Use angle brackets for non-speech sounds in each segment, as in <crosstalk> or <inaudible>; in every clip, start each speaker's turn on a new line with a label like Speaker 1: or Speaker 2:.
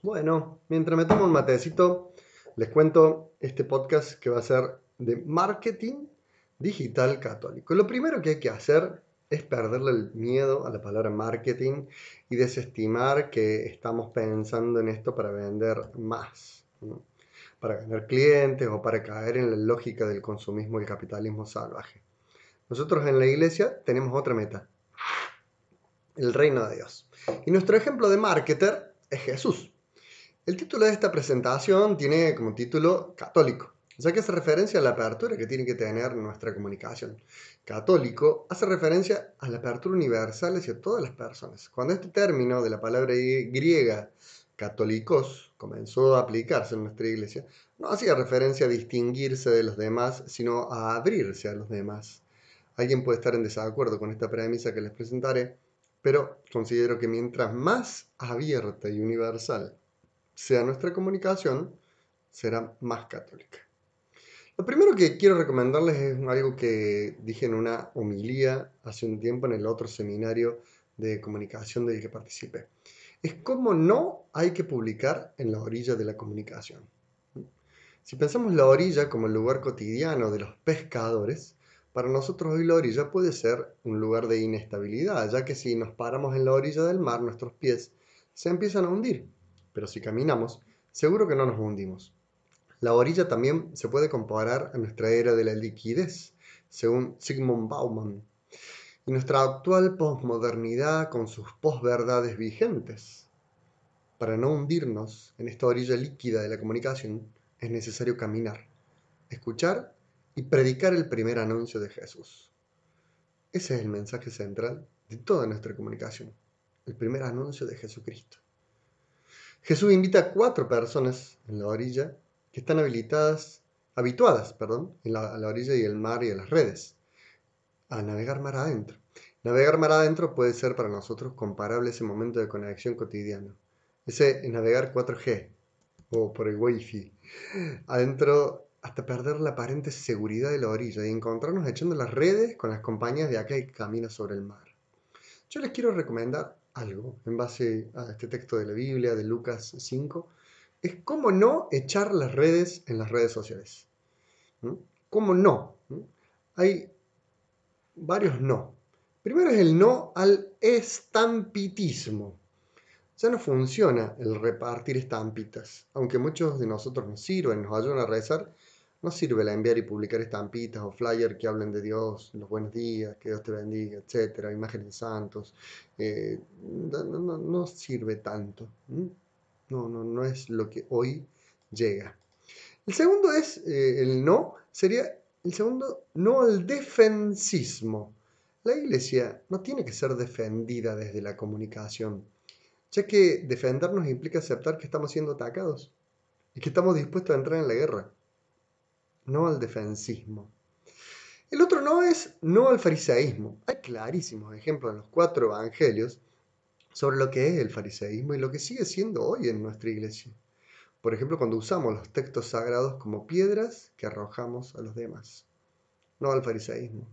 Speaker 1: Bueno, mientras me tomo un matecito, les cuento este podcast que va a ser de marketing digital católico. Lo primero que hay que hacer es perderle el miedo a la palabra marketing y desestimar que estamos pensando en esto para vender más, para ganar clientes o para caer en la lógica del consumismo y el capitalismo salvaje. Nosotros en la iglesia tenemos otra meta, el reino de Dios. Y nuestro ejemplo de marketer es Jesús. El título de esta presentación tiene como título católico, ya que hace referencia a la apertura que tiene que tener nuestra comunicación. Católico hace referencia a la apertura universal hacia todas las personas. Cuando este término de la palabra griega católicos comenzó a aplicarse en nuestra iglesia, no hacía referencia a distinguirse de los demás, sino a abrirse a los demás. Alguien puede estar en desacuerdo con esta premisa que les presentaré, pero considero que mientras más abierta y universal sea nuestra comunicación, será más católica. Lo primero que quiero recomendarles es algo que dije en una homilía hace un tiempo en el otro seminario de comunicación del que participé. Es cómo no hay que publicar en la orilla de la comunicación. Si pensamos la orilla como el lugar cotidiano de los pescadores, para nosotros hoy la orilla puede ser un lugar de inestabilidad, ya que si nos paramos en la orilla del mar, nuestros pies se empiezan a hundir pero si caminamos, seguro que no nos hundimos. La orilla también se puede comparar a nuestra era de la liquidez, según Sigmund Bauman, y nuestra actual posmodernidad con sus posverdades vigentes. Para no hundirnos en esta orilla líquida de la comunicación, es necesario caminar, escuchar y predicar el primer anuncio de Jesús. Ese es el mensaje central de toda nuestra comunicación, el primer anuncio de Jesucristo. Jesús invita a cuatro personas en la orilla que están habilitadas, habituadas perdón, en la, a la orilla y el mar y a las redes, a navegar mar adentro. Navegar mar adentro puede ser para nosotros comparable a ese momento de conexión cotidiano. Ese navegar 4G o por el Wi-Fi. Adentro hasta perder la aparente seguridad de la orilla y encontrarnos echando las redes con las compañías de acá que camina sobre el mar. Yo les quiero recomendar algo en base a este texto de la Biblia, de Lucas 5, es cómo no echar las redes en las redes sociales. ¿Cómo no? Hay varios no. Primero es el no al estampitismo. Ya no funciona el repartir estampitas, aunque muchos de nosotros nos sirven, nos ayudan a rezar, no sirve la enviar y publicar estampitas o flyers que hablen de Dios, los buenos días, que Dios te bendiga, etcétera, imágenes santos. Eh, no, sirve tanto. No, no, no es lo que hoy llega. El segundo es, eh, el no, sería el segundo, no al defensismo. La iglesia no tiene que ser defendida desde la comunicación, ya que defendernos implica aceptar que estamos siendo atacados y que estamos dispuestos a entrar en la guerra no al defensismo. El otro no es no al fariseísmo. Hay clarísimos ejemplos en los cuatro evangelios sobre lo que es el fariseísmo y lo que sigue siendo hoy en nuestra iglesia. Por ejemplo, cuando usamos los textos sagrados como piedras que arrojamos a los demás. No al fariseísmo.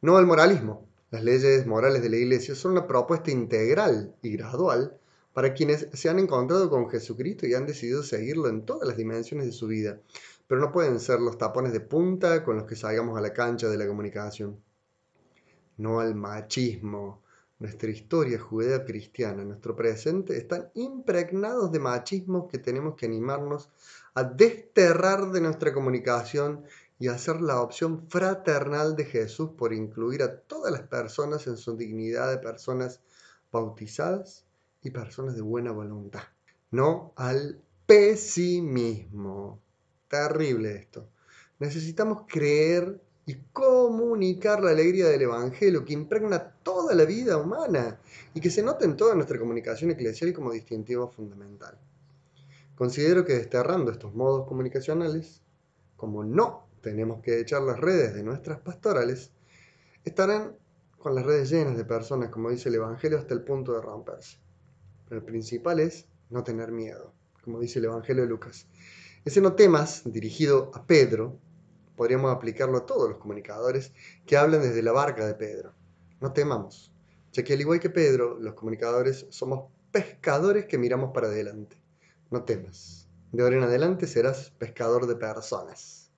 Speaker 1: No al moralismo. Las leyes morales de la iglesia son una propuesta integral y gradual para quienes se han encontrado con Jesucristo y han decidido seguirlo en todas las dimensiones de su vida, pero no pueden ser los tapones de punta con los que salgamos a la cancha de la comunicación. No al machismo. Nuestra historia judeo-cristiana, nuestro presente, están impregnados de machismo que tenemos que animarnos a desterrar de nuestra comunicación y hacer la opción fraternal de Jesús por incluir a todas las personas en su dignidad de personas bautizadas y personas de buena voluntad. No al pesimismo terrible esto. Necesitamos creer y comunicar la alegría del Evangelio que impregna toda la vida humana y que se nota en toda nuestra comunicación eclesial como distintivo fundamental. Considero que desterrando estos modos comunicacionales, como no tenemos que echar las redes de nuestras pastorales, estarán con las redes llenas de personas, como dice el Evangelio, hasta el punto de romperse. Pero el principal es no tener miedo, como dice el Evangelio de Lucas. Ese no temas, dirigido a Pedro, podríamos aplicarlo a todos los comunicadores que hablan desde la barca de Pedro. No temamos, ya que al igual que Pedro, los comunicadores somos pescadores que miramos para adelante, no temas. De ahora en adelante serás pescador de personas.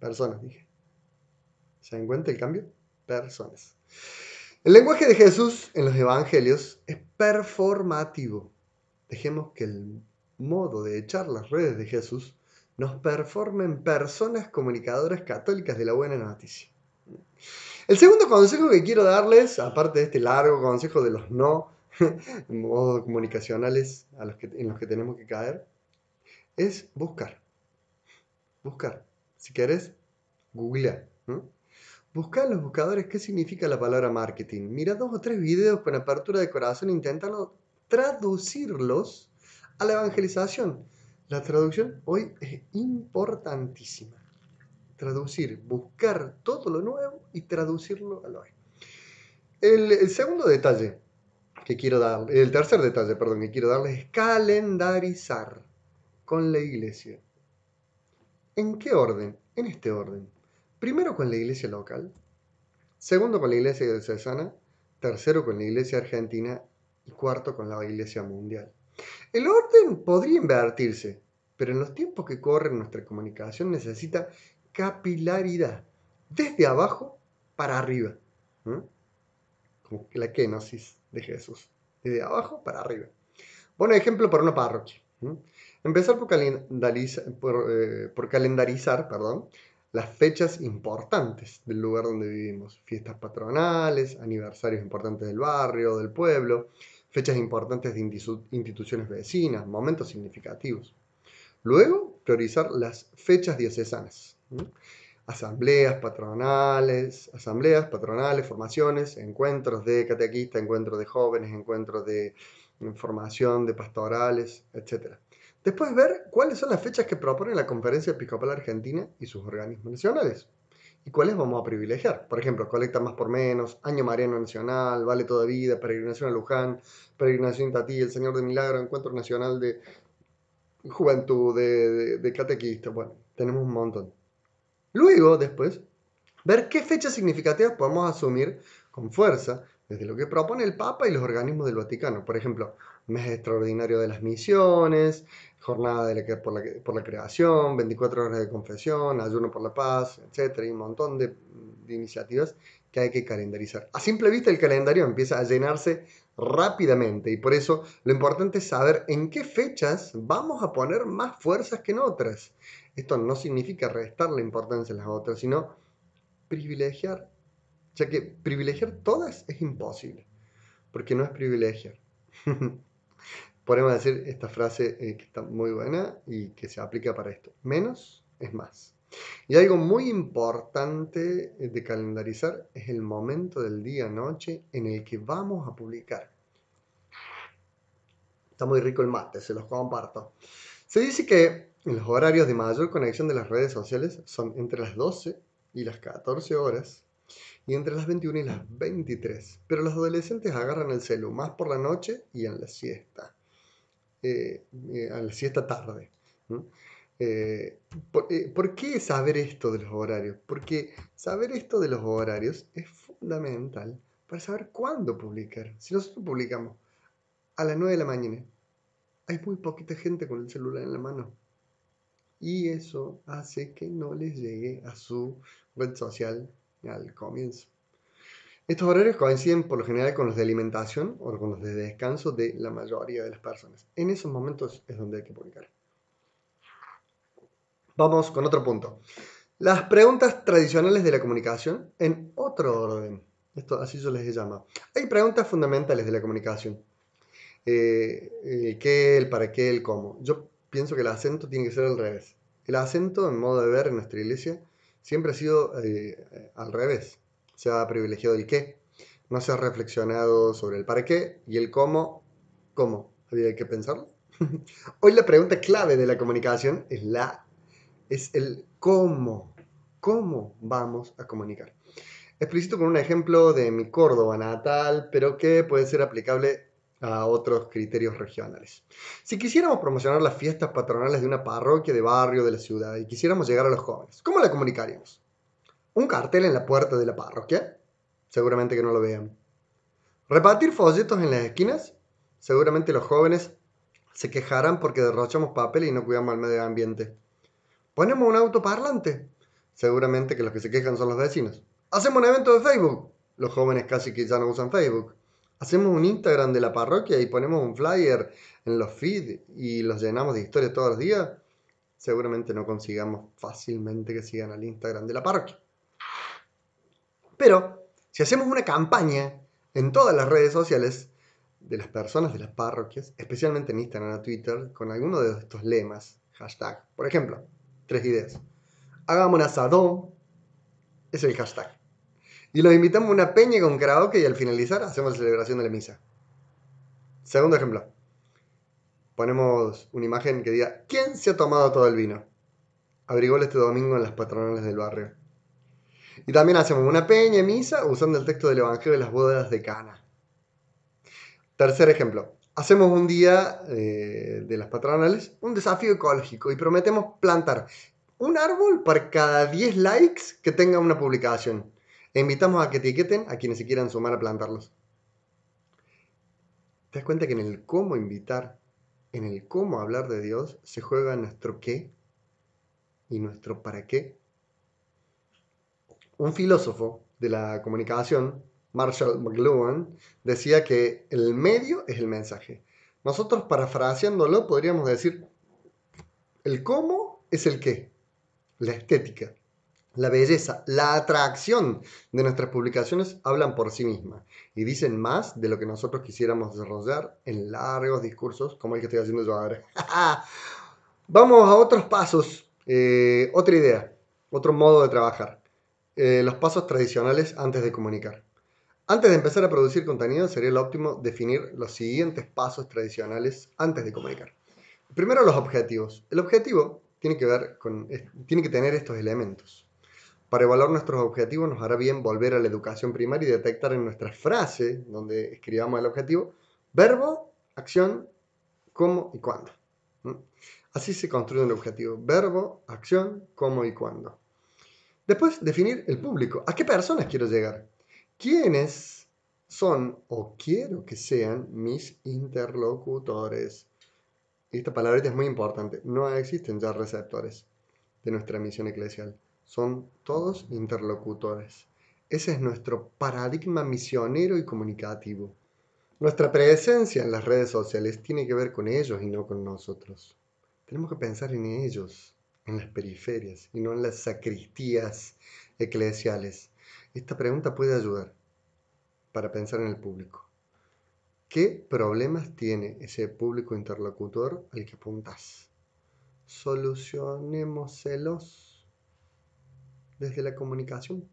Speaker 1: Personas, dije. ¿Se dan cuenta el cambio? Personas. El lenguaje de Jesús en los evangelios es performativo. Dejemos que el modo de echar las redes de Jesús nos performen personas comunicadoras católicas de la buena noticia. El segundo consejo que quiero darles, aparte de este largo consejo de los no <laughs> modos comunicacionales a los que, en los que tenemos que caer, es buscar. Buscar. Si querés, googlea. Buscar en los buscadores qué significa la palabra marketing. Mira dos o tres videos con apertura de corazón intentando traducirlos a la evangelización. La traducción hoy es importantísima. Traducir, buscar todo lo nuevo y traducirlo a lo hoy. El, segundo detalle que quiero dar, el tercer detalle, perdón, que quiero darles es calendarizar con la iglesia. ¿En qué orden? En este orden. Primero con la iglesia local, segundo con la iglesia diocesana, tercero con la iglesia argentina y cuarto con la iglesia mundial. El orden podría invertirse, pero en los tiempos que corren nuestra comunicación necesita capilaridad, desde abajo para arriba. Como la kenosis de Jesús, desde abajo para arriba. Bueno, ejemplo para una parroquia. Empezar por, eh, por calendarizar perdón, las fechas importantes del lugar donde vivimos. Fiestas patronales, aniversarios importantes del barrio, del pueblo, fechas importantes de instituciones vecinas, momentos significativos. Luego, priorizar las fechas diocesanas. Asambleas patronales, asambleas patronales, formaciones, encuentros de catequistas, encuentros de jóvenes, encuentros de formación, de pastorales, etc. Después ver cuáles son las fechas que propone la Conferencia Episcopal Argentina y sus organismos nacionales y cuáles vamos a privilegiar. Por ejemplo, colecta más por menos, Año Mariano Nacional, Vale Toda Vida, Peregrinación a Luján, Peregrinación Tatí, El Señor de Milagro, Encuentro Nacional de Juventud, de, de, Catequista. Bueno, tenemos un montón. Luego, después, ver qué fechas significativas podemos asumir con fuerza desde lo que propone el Papa y los organismos del Vaticano. Por ejemplo, mes extraordinario de las misiones, jornada de la, por, la, por, la, creación, 24 horas de confesión, ayuno por la paz, etc. Y un montón de, de, iniciativas que hay que calendarizar. A simple vista el calendario empieza a llenarse rápidamente y por eso lo importante es saber en qué fechas vamos a poner más fuerzas que en otras. Esto no significa restar la importancia a las otras, sino privilegiar ya que privilegiar todas es imposible, porque no es privilegiar. <laughs> Podemos decir esta frase eh, que está muy buena y que se aplica para esto. Menos es más. Y algo muy importante eh, de calendarizar es el momento del día-noche en el que vamos a publicar. Está muy rico el mate, se los comparto. Se dice que los horarios de mayor conexión de las redes sociales son entre las 12 y las 14 horas y entre las 21 y las 23. Pero los adolescentes agarran el celu más por la noche y en la siesta. Eh, eh a la siesta tarde. Eh, por, qué saber esto de los horarios? Porque saber esto de los horarios es fundamental para saber cuándo publicar. Si nosotros publicamos a las 9 de la mañana, hay muy poquita gente con el celular en la mano. Y eso hace que no les llegue a su red social al comienzo. Estos horarios coinciden por lo general con los de alimentación o con los de descanso de la mayoría de las personas. En esos momentos es donde hay que publicar. Vamos con otro punto. Las preguntas tradicionales de la comunicación en otro orden. Esto así se les llama. Hay preguntas fundamentales de la comunicación. Eh, el qué, el para qué, el cómo. Yo pienso que el acento tiene que ser al revés. El acento, en modo de ver en nuestra iglesia, siempre ha sido eh, al revés. Se ha privilegiado el qué, no se ha reflexionado sobre el para qué y el cómo. ¿Cómo? Había que pensarlo. <laughs> Hoy la pregunta clave de la comunicación es la es el cómo. ¿Cómo vamos a comunicar? Explicito con un ejemplo de mi Córdoba natal, pero que puede ser aplicable a otros criterios regionales. Si quisiéramos promocionar las fiestas patronales de una parroquia, de barrio, de la ciudad, y quisiéramos llegar a los jóvenes, ¿cómo la comunicaríamos? ¿Un cartel en la puerta de la parroquia? Seguramente que no lo vean. ¿Repartir folletos en las esquinas? Seguramente los jóvenes Se quejarán porque derrochamos papel y no cuidamos al medio ambiente. Ponemos un auto parlante. Seguramente que los que se quejan son los vecinos. Hacemos un evento de Facebook. Los jóvenes casi que ya no usan Facebook. Hacemos un Instagram de la parroquia y ponemos un flyer en los feeds y los llenamos de historias todos los días. Seguramente no consigamos fácilmente que sigan al Instagram de la parroquia. Pero si hacemos una campaña en todas las redes sociales de las personas de las parroquias, especialmente en Instagram o Twitter, con alguno de estos lemas, hashtag, por ejemplo, tres ideas. Hagamos un asadón, es el hashtag. Y los invitamos a una peña con karaoke y al finalizar hacemos la celebración de la misa. Segundo ejemplo. Ponemos una imagen que diga, ¿quién se ha tomado todo el vino? Abrigó este domingo en las patronales del barrio. Y también hacemos una peña misa usando el texto del Evangelio de las bodas de Cana. Tercer ejemplo. Hacemos un día eh, de las patronales un desafío ecológico y prometemos plantar un árbol para cada 10 likes que tenga una publicación. E invitamos a que etiqueten a quienes se quieran sumar a plantarlos. ¿Te das cuenta que en el cómo invitar, en el cómo hablar de Dios, se juega nuestro qué y nuestro para qué? Un filósofo de la comunicación, Marshall McLuhan, decía que el medio es el mensaje. Nosotros, parafraseándolo, podríamos decir, el cómo es el qué, la estética, la belleza, la atracción de nuestras publicaciones hablan por sí mismas y dicen más de lo que nosotros quisiéramos desarrollar en largos discursos como el que estoy haciendo yo ahora. <laughs> Vamos a otros pasos, eh, otra idea, otro modo de trabajar. Eh, los pasos tradicionales antes de comunicar. Antes de empezar a producir contenido sería lo óptimo definir los siguientes pasos tradicionales antes de comunicar. Primero los objetivos. El objetivo tiene que, ver con, tiene que tener estos elementos. Para evaluar nuestros objetivos nos hará bien volver a la educación primaria y detectar en nuestra frase, donde escribamos el objetivo, verbo, acción, cómo y cuándo. Así se construye un objetivo. Verbo, acción, cómo y cuándo. Después, definir el público. ¿A qué personas quiero llegar? ¿Quiénes son o quiero que sean mis interlocutores? Esta palabra es muy importante. No existen ya receptores de nuestra misión eclesial. Son todos interlocutores. Ese es nuestro paradigma misionero y comunicativo. Nuestra presencia en las redes sociales tiene que ver con ellos y no con nosotros. Tenemos que pensar en ellos en las periferias y no en las sacristías eclesiales? Esta pregunta puede ayudar para pensar en el público. ¿Qué problemas tiene ese público interlocutor al que apuntas? Solucionémoselos desde la comunicación.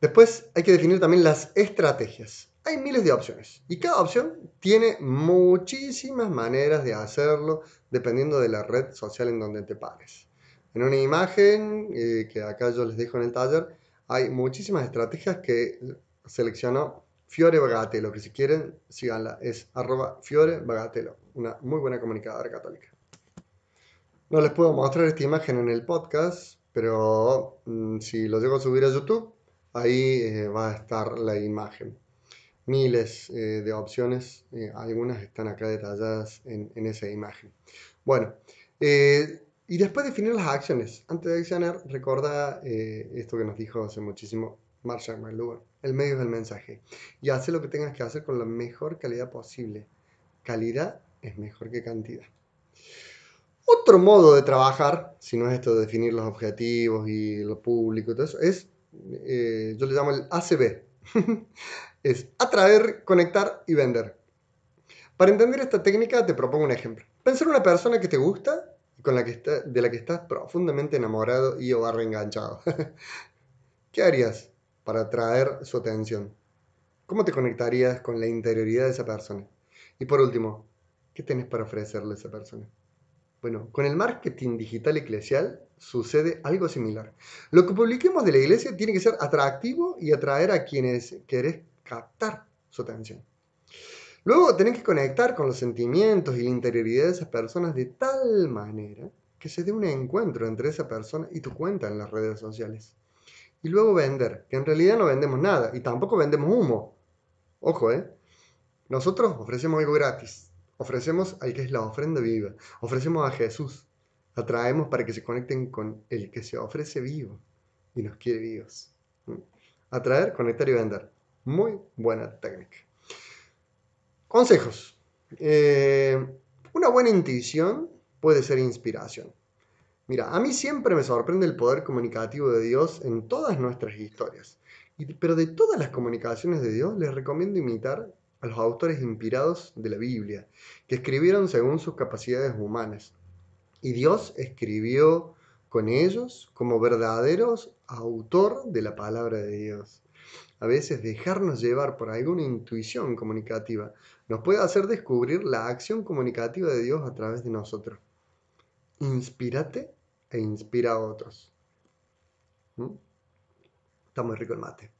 Speaker 1: Después hay que definir también las estrategias. Hay miles de opciones y cada opción tiene muchísimas maneras de hacerlo dependiendo de la red social en donde te pares. En una imagen eh, que acá yo les dejo en el taller, hay muchísimas estrategias que seleccionó Fiore Bagatelo, que si quieren, síganla, es arroba Fiore Bagatelo, una muy buena comunicadora católica. No les puedo mostrar esta imagen en el podcast, pero mm, si lo llego a subir a YouTube, ahí eh, va a estar la imagen miles eh, de opciones, eh, algunas están acá detalladas en, esa imagen. Bueno, y después definir las acciones. Antes de accionar, recuerda esto que nos dijo hace muchísimo Marshall McLuhan, el medio del mensaje. Y hace lo que tengas que hacer con la mejor calidad posible. Calidad es mejor que cantidad. Otro modo de trabajar, si no es esto de definir los objetivos y lo público y es, yo le llamo el ACB, <laughs> es atraer, conectar y vender. Para entender esta técnica te propongo un ejemplo. Pensar en una persona que te gusta y con la que de la que estás profundamente enamorado y o barra enganchado. <laughs> ¿Qué harías para atraer su atención? ¿Cómo te conectarías con la interioridad de esa persona? Y por último, ¿qué tienes para ofrecerle a esa persona? Bueno, con el marketing digital eclesial sucede algo similar. Lo que publiquemos de la iglesia tiene que ser atractivo y atraer a quienes querés captar su atención. Luego tenés que conectar con los sentimientos y la interioridad de esas personas de tal manera que se dé un encuentro entre esa persona y tu cuenta en las redes sociales. Y luego vender, que en realidad no vendemos nada y tampoco vendemos humo. Ojo, ¿eh? Nosotros ofrecemos algo gratis, Ofrecemos al que es la ofrenda viva. Ofrecemos a Jesús. Atraemos para que se conecten con el que se ofrece vivo y nos quiere vivos. ¿Mm? Atraer, conectar y vender. Muy buena técnica. Consejos. Eh, una buena intuición puede ser inspiración. Mira, a mí siempre me sorprende el poder comunicativo de Dios en todas nuestras historias. pero de todas las comunicaciones de Dios, les recomiendo imitar a los autores inspirados de la Biblia, que escribieron según sus capacidades humanas. Y Dios escribió con ellos como verdaderos autor de la palabra de Dios. A veces dejarnos llevar por alguna intuición comunicativa nos puede hacer descubrir la acción comunicativa de Dios a través de nosotros. Inspírate e inspira a otros. ¿Mm? Está muy rico el mate.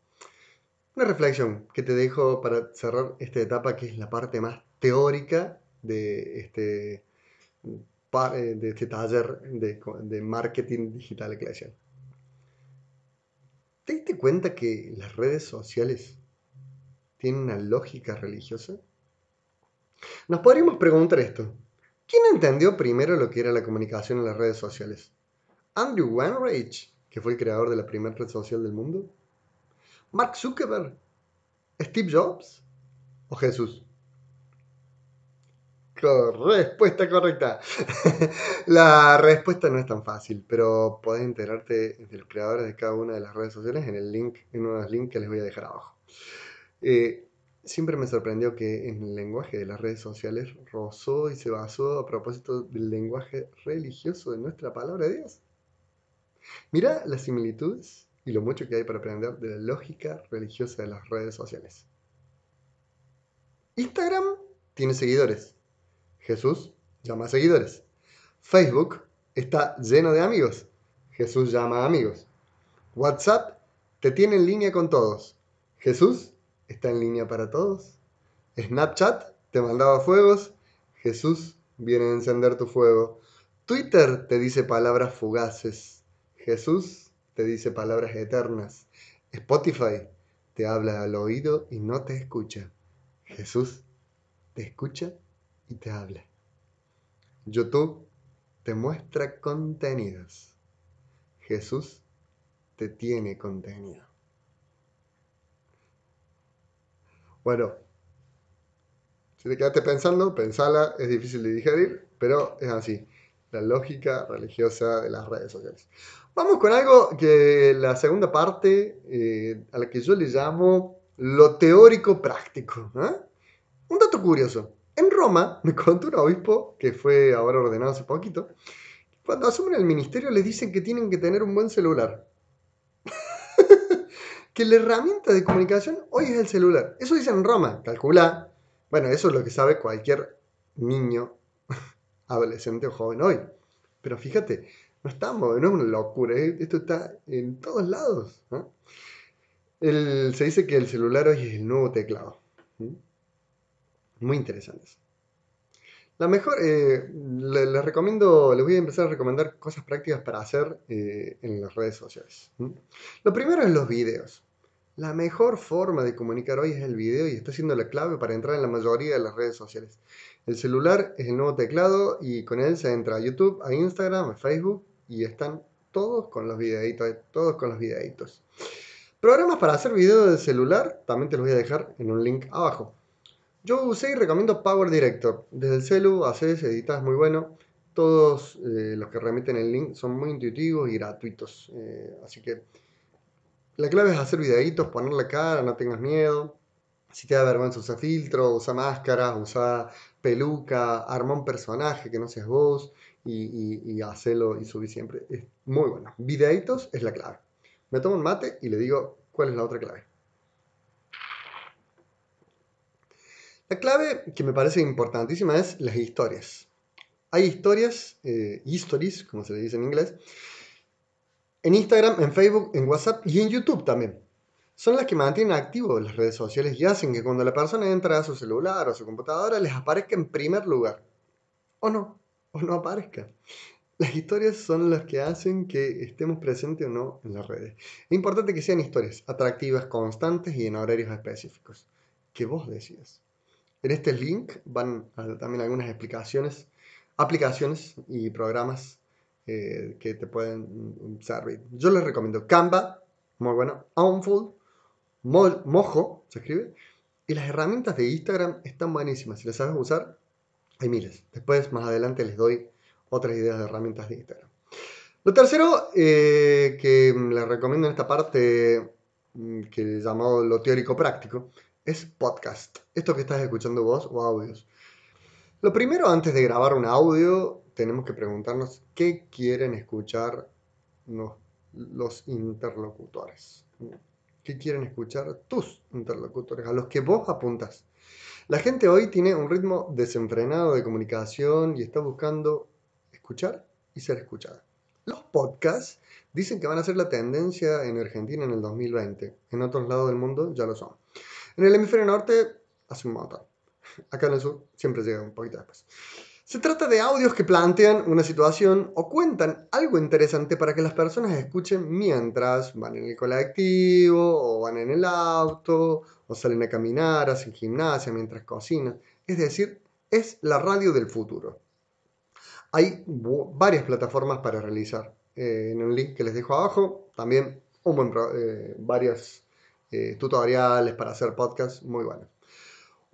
Speaker 1: Una reflexión que te dejo para cerrar esta etapa, que es la parte más teórica de este, eh, de este taller de, marketing digital eclesial. ¿Te diste cuenta que las redes sociales tienen una lógica religiosa? Nos podríamos preguntar esto. ¿Quién entendió primero lo que era la comunicación en las redes sociales? ¿Andrew Wanreich, que fue el creador de la primera red social del mundo? ¿Mark Zuckerberg? ¿Steve Jobs? ¿O Jesús? Respuesta correcta. <laughs> la respuesta no es tan fácil, pero podés enterarte de los creadores de cada una de las redes sociales en el link, en uno de los links que les voy a dejar abajo. Eh, siempre me sorprendió que en el lenguaje de las redes sociales rozó y se basó a propósito del lenguaje religioso de nuestra palabra de Dios. Mira las similitudes y lo mucho que hay para aprender de la lógica religiosa de las redes sociales. Instagram tiene seguidores. Jesús llama a seguidores. Facebook está lleno de amigos. Jesús llama a amigos. WhatsApp te tiene en línea con todos. Jesús está en línea para todos. Snapchat te mandaba fuegos. Jesús viene a encender tu fuego. Twitter te dice palabras fugaces. Jesús te dice palabras eternas. Spotify te habla al oído y no te escucha. Jesús te escucha y te habla. YouTube te muestra contenidos. Jesús te tiene contenido. Bueno, si te quedaste pensando, pensala, es difícil de digerir, pero es así, la lógica religiosa de las redes sociales. Vamos con algo que la segunda parte, eh, a la que yo le llamo lo teórico práctico. ¿eh? Un dato curioso. En Roma, <laughs> me contó un obispo, que fue ahora ordenado hace poquito, cuando asumen el ministerio les dicen que tienen que tener un buen celular. <laughs> que la herramienta de comunicación hoy es el celular. Eso dicen en Roma, calcula. Bueno, eso es lo que sabe cualquier niño, adolescente o joven hoy. Pero fíjate, no estamos, no es una locura, esto está en todos lados. se dice que el celular hoy es el nuevo teclado. Muy interesantes. La mejor, eh, les, recomiendo, les voy a empezar a recomendar cosas prácticas para hacer eh, en las redes sociales. Lo primero es los videos. La mejor forma de comunicar hoy es el video y está siendo la clave para entrar en la mayoría de las redes sociales. El celular es el nuevo teclado y con él se entra a YouTube, a Instagram, a Facebook y están todos con los videitos, todos con los videitos. Programas para hacer videos de celular, también te los voy a dejar en un link abajo. Yo usé y recomiendo Power Director. Desde el celu haces, editas muy bueno. Todos eh, los que remiten el link son muy intuitivos y gratuitos. Eh, así que la clave es hacer videitos, poner la cara, no tengas miedo. Si te da vergüenza, usa filtro, usa máscara, usa peluca, arma un personaje que no seas vos y, y, hacelo y subí siempre. Es muy bueno. Videitos es la clave. Me tomo un mate y le digo cuál es la otra clave. La clave que me parece importantísima es las historias. Hay historias, eh, stories, como se le dice en inglés, en Instagram, en Facebook, en WhatsApp y en YouTube también. Son las que mantienen activos las redes sociales y hacen que cuando la persona entra a su celular o su computadora les aparezca en primer lugar. O no, o no aparezca. Las historias son las que hacen que estemos presentes o no en las redes. Es importante que sean historias atractivas, constantes y en horarios específicos. Que vos decidas. En este link van también algunas explicaciones, aplicaciones y programas eh, que te pueden servir. Yo les recomiendo Canva, muy bueno, Onful, Mojo, se escribe, y las herramientas de Instagram están buenísimas. Si las sabes usar, hay miles. Después, más adelante, les doy otras ideas de herramientas de Instagram. Lo tercero eh, que les recomiendo en esta parte, mm, que llamado lo teórico práctico, es podcast. Esto que estás escuchando vos o audios. Lo primero, antes de grabar un audio, tenemos que preguntarnos qué quieren escuchar los interlocutores. ¿Qué quieren escuchar tus interlocutores? A los que vos apuntas. La gente hoy tiene un ritmo desenfrenado de comunicación y está buscando escuchar y ser escuchada. Los podcasts dicen que van a ser la tendencia en Argentina en el 2020. En otros lados del mundo ya lo son. En el hemisferio norte hace un montón. Acá en el sur siempre llega un poquito después. Se trata de audios que plantean una situación o cuentan algo interesante para que las personas escuchen mientras van en el colectivo o van en el auto o salen a caminar, hacen gimnasia mientras cocinan. Es decir, es la radio del futuro. Hay varias plataformas para realizar. Eh, en un link que les dejo abajo, también un buen eh, varios eh, tutoriales para hacer podcasts muy buenos.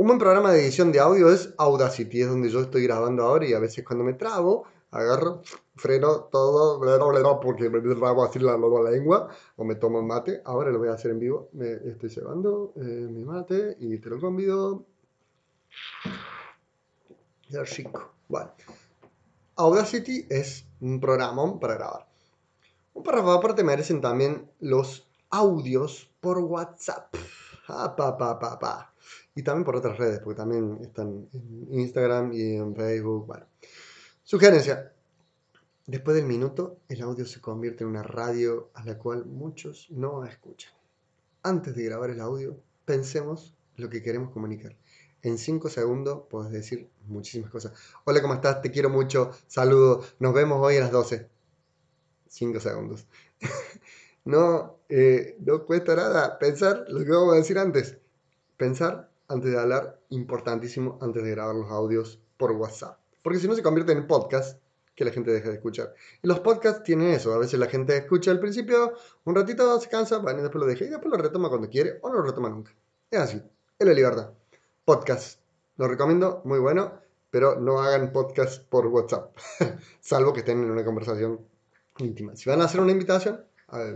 Speaker 1: Un buen programa de edición de audio es Audacity, es donde yo estoy grabando ahora y a veces cuando me trabo, agarro, freno todo, porque me trabo así la, la lengua, o me tomo un mate. Ahora lo voy a hacer en vivo. Me estoy llevando eh, mi mate y te lo convido. Ya chico. Bueno. Audacity es un programa para grabar. Un párrafo aparte merecen también los audios por WhatsApp. Ah, pa, pa, pa, pa y también por otras redes, porque también están en Instagram y en Facebook. Bueno. Sugerencia. Después del minuto, el audio se convierte en una radio a la cual muchos no escuchan. Antes de grabar el audio, pensemos lo que queremos comunicar. En 5 segundos puedes decir muchísimas cosas. Hola, ¿cómo estás? Te quiero mucho. Saludos. Nos vemos hoy a las 12. 5 segundos. <laughs> no, eh, no cuesta nada pensar lo que vamos a decir antes. Pensar antes de hablar, importantísimo antes de grabar los audios por WhatsApp. Porque si no se convierte en podcast que la gente deja de escuchar. Y los podcasts tienen eso. A veces la gente escucha al principio, un ratito se cansa, bueno, y después lo deja y después lo retoma cuando quiere o no lo retoma nunca. Es así. Es la libertad. Podcast. Lo recomiendo, muy bueno, pero no hagan podcast por WhatsApp. <laughs> Salvo que estén en una conversación íntima. Si van a hacer una invitación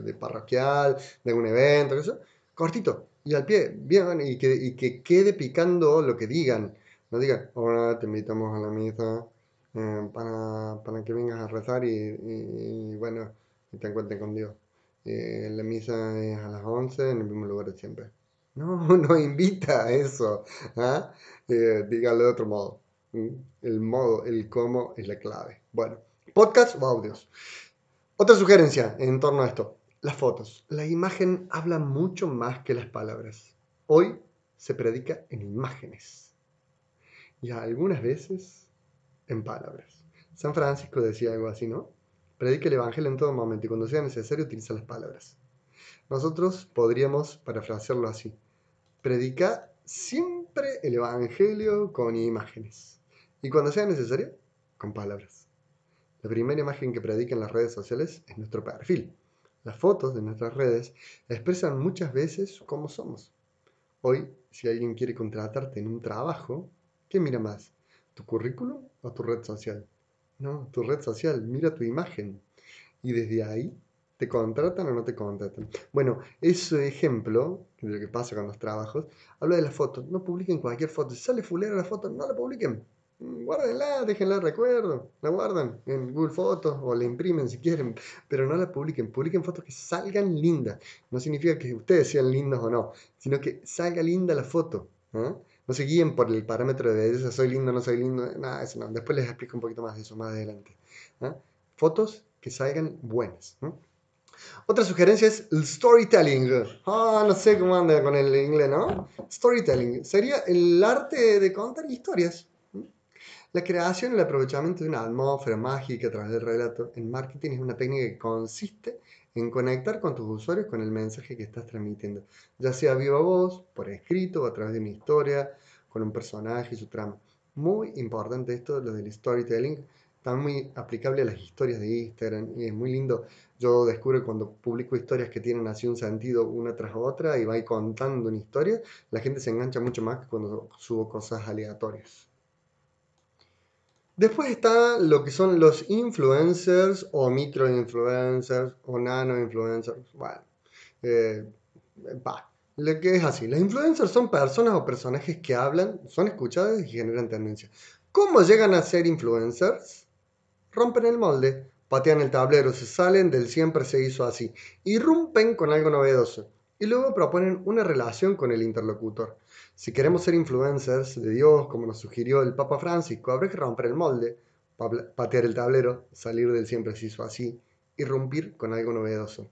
Speaker 1: de parroquial, de un evento, eso, cortito, y al pie, bien, y que, y que quede picando lo que digan. No digan, ahora te invitamos a la misa eh, para, para, que vengas a rezar y, bueno, y te encuentres con Dios. Eh, la misa es a las 11 en el mismo lugar de siempre. No, <laughs> no invita a eso. ¿ah? Eh, dígalo de otro modo. El modo, el cómo es la clave. Bueno, podcast o audios. Otra sugerencia en torno a esto. Las fotos. La imagen habla mucho más que las palabras. Hoy se predica en imágenes y algunas veces en palabras. San Francisco decía algo así, ¿no? Predica el Evangelio en todo momento y cuando sea necesario utiliza las palabras. Nosotros podríamos parafrasearlo así. Predica siempre el Evangelio con imágenes y cuando sea necesario, con palabras. La primera imagen que predica en las redes sociales es nuestro perfil las fotos de nuestras redes expresan muchas veces cómo somos. Hoy, si alguien quiere contratarte en un trabajo, ¿qué mira más? ¿Tu currículum o tu red social? No, tu red social, mira tu imagen. Y desde ahí te contratan o no te contratan. Bueno, ese ejemplo de lo que pasa con los trabajos, habla de las fotos. No publiquen cualquier foto. Si sale fulera la foto, no la publiquen. Guárdenla, déjenla recuerdo, la guardan en Google Fotos o la imprimen si quieren, pero no la publiquen, publiquen fotos que salgan lindas. No significa que ustedes sean lindos o no, sino que salga linda la foto. ¿eh? No se guíen por el parámetro de belleza, soy lindo, no soy lindo, nada, eso no. Después les explico un poquito más de eso más adelante. ¿eh? Fotos que salgan buenas. Otra sugerencia es el storytelling. Ah, no sé cómo anda con el inglés, ¿no? Storytelling sería el arte de contar historias. La creación y el aprovechamiento de una atmósfera mágica a través del relato en marketing es una técnica que consiste en conectar con tus usuarios con el mensaje que estás transmitiendo, ya sea viva voz, por escrito o a través de una historia, con un personaje y su trama. Muy importante esto, lo del storytelling, está muy aplicable a las historias de Instagram y es muy lindo. Yo descubro cuando publico historias que tienen así un sentido una tras otra y va contando una historia, la gente se engancha mucho más que cuando subo cosas aleatorias. Después está lo que son los influencers o microinfluencers o nano-influencers. Bueno, eh, lo que es así. Los influencers son personas o personajes que hablan, son escuchados y generan tendencia. ¿Cómo llegan a ser influencers? Rompen el molde, patean el tablero, se salen del siempre se hizo así, irrumpen con algo novedoso y luego proponen una relación con el interlocutor. Si queremos ser influencers de Dios, como nos sugirió el Papa Francisco, habrá que romper el molde, patear el tablero, salir del siempre se hizo así, irrumpir con algo novedoso.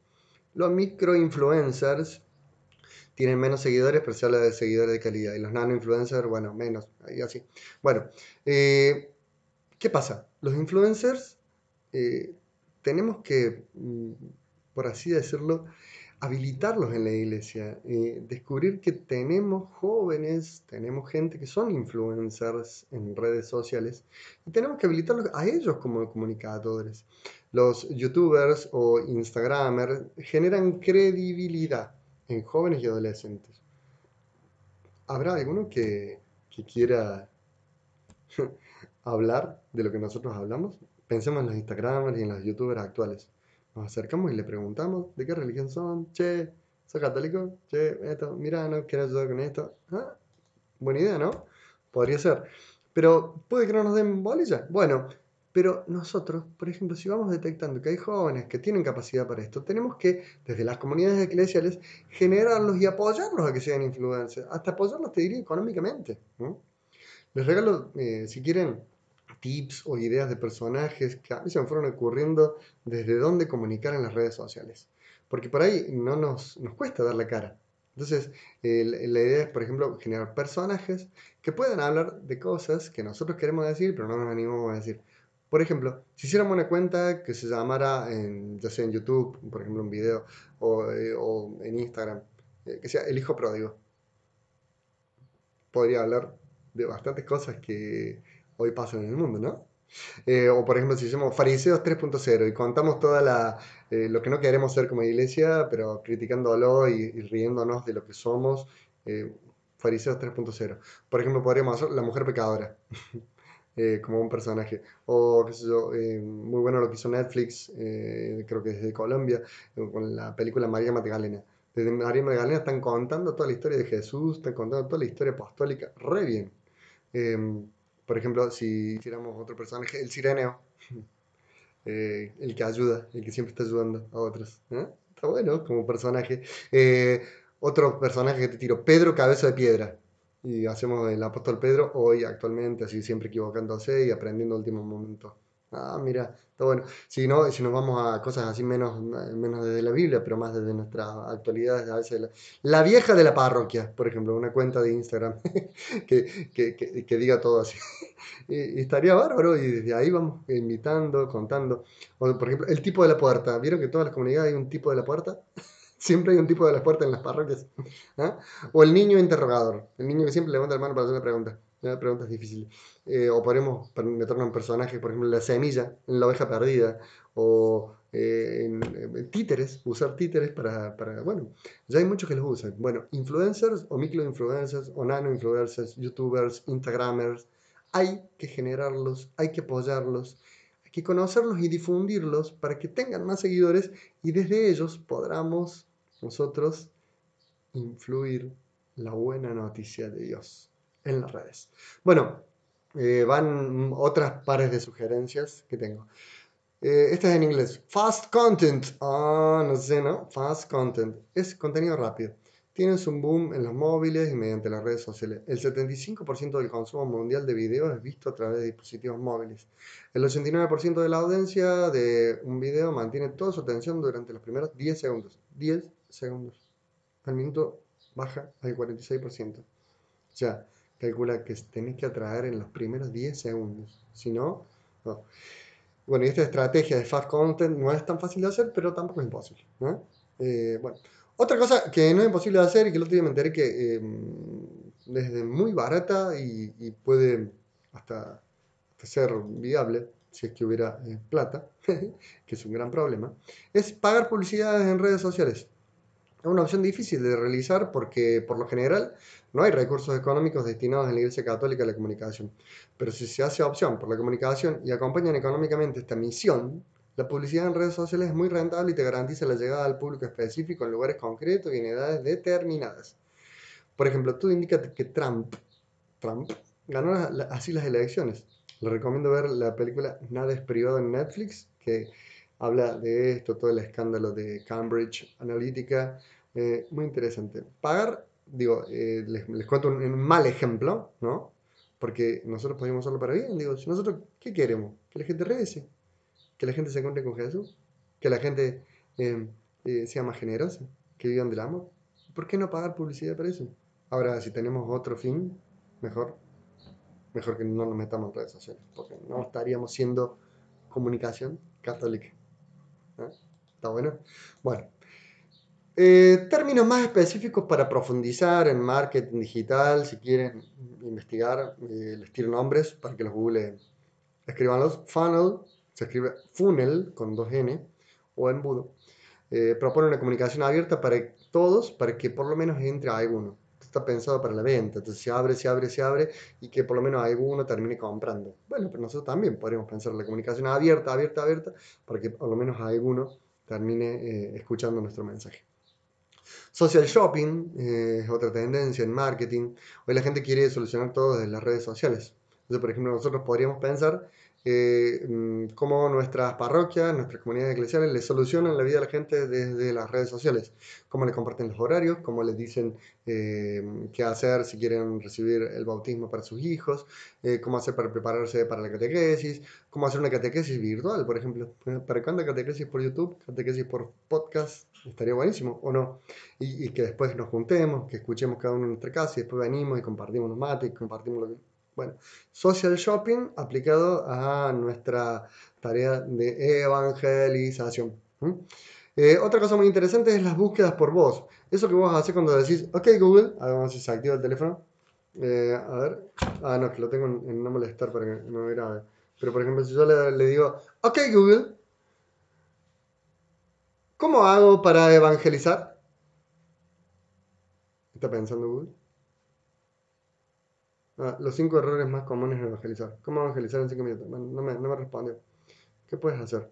Speaker 1: Los microinfluencers tienen menos seguidores, pero se habla de seguidores de calidad. Y los nano-influencers, bueno, menos, así. Bueno, eh, ¿qué pasa? Los influencers eh, tenemos que, mm, por así decirlo, habilitarlos en la iglesia, eh, descubrir que tenemos jóvenes, tenemos gente que son influencers en redes sociales y tenemos que habilitarlos a ellos como comunicadores. Los youtubers o instagramers generan credibilidad en jóvenes y adolescentes. ¿Habrá alguno que, que quiera <laughs> hablar de lo que nosotros hablamos? Pensemos en los instagramers y en los youtubers actuales. Nos acercamos y le preguntamos de qué religión son. Che, ¿sos católico? Che, esto, mira, ¿no quieres ayudar con esto? Ah, buena idea, ¿no? Podría ser. Pero puede que no nos den bolilla. Bueno, pero nosotros, por ejemplo, si vamos detectando que hay jóvenes que tienen capacidad para esto, tenemos que, desde las comunidades eclesiales, generarlos y apoyarlos a que sean influencers. Hasta apoyarlos, te diría, económicamente. Les regalo, eh, si quieren, tips o ideas de personajes que a mí se me fueron ocurriendo desde dónde comunicar en las redes sociales. Porque por ahí no nos, nos cuesta dar la cara. Entonces, la idea es, por ejemplo, generar personajes que puedan hablar de cosas que nosotros queremos decir, pero no nos animamos a decir. Por ejemplo, si hiciéramos una cuenta que se llamara, en, ya sea en YouTube, por ejemplo, un video, o, eh, en Instagram, eh, que sea El Hijo Pródigo, podría hablar de bastantes cosas que hoy pasa en el mundo, ¿no? Eh, o por ejemplo, si hacemos fariseos 3.0 y contamos toda la, eh, lo que no queremos ser como iglesia, pero criticándolo y, riéndonos de lo que somos, eh, fariseos 3.0. Por ejemplo, podríamos hacer la mujer pecadora. <laughs> como un personaje. O, qué sé yo, muy bueno lo que hizo Netflix, creo que es de Colombia, con la película María Magdalena. Desde María Magdalena están contando toda la historia de Jesús, están contando toda la historia apostólica, re bien. Por ejemplo, si hiciéramos otro personaje, el sireneo, <laughs> eh, el que ayuda, el que siempre está ayudando a otros. Está bueno como personaje. Eh, otro personaje que te tiro, Pedro Cabeza de Piedra. Y hacemos el apóstol Pedro hoy, actualmente, así siempre equivocándose y aprendiendo último momento. Ah, mira, está bueno. Si no, si nos vamos a cosas así menos, menos desde la Biblia, pero más desde nuestra actualidad, a veces la, vieja de la parroquia, por ejemplo, una cuenta de Instagram <laughs> que, que, que, diga todo así. <laughs> y, estaría bárbaro y desde ahí vamos invitando, contando. O, por ejemplo, el tipo de la puerta. ¿Vieron que en todas las comunidades hay un tipo de la puerta? <laughs> siempre hay un tipo de la puerta en las parroquias. ¿Ah? O el niño interrogador, el niño que siempre levanta la mano para hacer una pregunta difíciles. Eh, o podemos meternos en personajes, por ejemplo, la semilla, en la oveja perdida, o eh, en, títeres, usar títeres para, para, bueno, ya hay muchos que los usan. Bueno, influencers o microinfluencers o nano-influencers, youtubers, instagramers, hay que generarlos, hay que apoyarlos, hay que conocerlos y difundirlos para que tengan más seguidores y desde ellos podamos nosotros influir la buena noticia de Dios en las redes. Bueno, eh, van otras pares de sugerencias que tengo. Eh, esta es en inglés. Fast content. Ah, no sé, ¿no? Fast content. Es contenido rápido. Tienes un boom en los móviles y mediante las redes sociales. El 75% del consumo mundial de videos es visto a través de dispositivos móviles. El 89% de la audiencia de un video mantiene toda su atención durante los primeros 10 segundos. 10 segundos. Al minuto baja al 46%. O sea, calcula que tenés que atraer en los primeros 10 segundos. Si no, no. Bueno, y esta estrategia de fast content no es tan fácil de hacer, pero tampoco es imposible. Eh, bueno, otra cosa que no es imposible de hacer y que el otro día me que em, desde muy barata y, puede hasta, ser viable si es que hubiera eh, plata, <laughs> que es un gran problema, es pagar publicidades en redes sociales. Es una opción difícil de realizar porque por lo general no hay recursos económicos destinados en la Iglesia Católica a la comunicación. Pero si se hace opción por la comunicación y acompañan económicamente esta misión, la publicidad en redes sociales es muy rentable y te garantiza la llegada al público específico en lugares concretos y en edades determinadas. Por ejemplo, tú indicas que Trump, ganó así las elecciones. Le recomiendo ver la película Nada es privado en Netflix, que habla de esto, todo el escándalo de Cambridge Analytica. Eh, muy interesante. Pagar, digo, eh, les, cuento un, mal ejemplo, ¿no? Porque nosotros podemos hacerlo para bien. Digo, nosotros, ¿qué queremos? Que la gente regrese, que la gente se encuentre con Jesús, que la gente eh, sea más generosa, que vivan del amor. ¿Por qué no pagar publicidad para eso? Ahora, si tenemos otro fin, mejor, mejor que no nos metamos en redes sociales, porque no estaríamos siendo comunicación católica. ¿Eh? ¿Está bueno? Bueno. Eh, términos más específicos para profundizar en marketing digital, si quieren investigar, eh, les tiro nombres para que los google escribanlos. Funnel, se escribe funnel con dos N o embudo. propone una comunicación abierta para todos, para que por lo menos entre alguno. Está pensado para la venta, entonces se abre, se abre, se abre y que por lo menos alguno termine comprando. Bueno, pero nosotros también podríamos pensar en la comunicación abierta, abierta, abierta, para que por lo menos alguno termine eh, escuchando nuestro mensaje. Social shopping eh, es otra tendencia en marketing. Hoy la gente quiere solucionar todo desde las redes sociales. Entonces, por ejemplo, nosotros podríamos pensar eh, mm, cómo nuestras parroquias, nuestras comunidades eclesiales le solucionan la vida a la gente desde las redes sociales, cómo le comparten los horarios, cómo les dicen eh, qué hacer si quieren recibir el bautismo para sus hijos, eh, cómo hacer para prepararse para la catequesis, cómo hacer una catequesis virtual, por ejemplo. ¿Para cuándo catequesis por YouTube? Catequesis por podcast, estaría buenísimo, ¿o no? Y, que después nos juntemos, que escuchemos cada uno en nuestra casa y después venimos y compartimos los mates, compartimos lo que bueno, social shopping aplicado a nuestra tarea de evangelización. Eh, otra cosa muy interesante es las búsquedas por voz. Eso que vos haces cuando decís, ok Google, a ver, si se activa el teléfono. Eh, a ver, ah, no, que lo tengo en, no molestar para que no me grabe. Pero por ejemplo, si yo le, le digo, ok Google, ¿cómo hago para evangelizar? ¿Está pensando Google? Ah, los cinco errores más comunes en evangelizar. ¿Cómo evangelizar en cinco minutos? no, me, no me respondió. ¿Qué puedes hacer?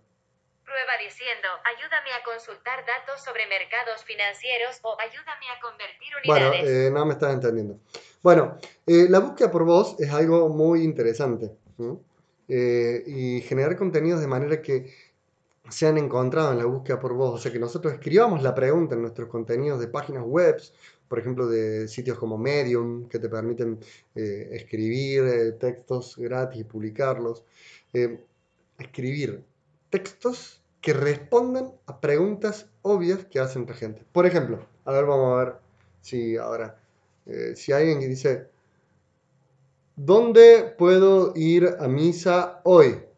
Speaker 2: Prueba diciendo, ayúdame a consultar datos sobre mercados financieros o ayúdame a convertir unidades.
Speaker 1: Bueno, eh, no me estás entendiendo. Bueno, eh, la búsqueda por voz es algo muy interesante. Eh, y generar contenidos de manera que se han encontrado en la búsqueda por voz. O sea, que nosotros escribamos la pregunta en nuestros contenidos de páginas web por ejemplo, de sitios como Medium, que te permiten eh, escribir eh, textos gratis y publicarlos. Eh, escribir textos que respondan a preguntas obvias que hacen la gente. Por ejemplo, a ver, vamos a ver si ahora, si alguien que dice, ¿dónde puedo ir a misa hoy?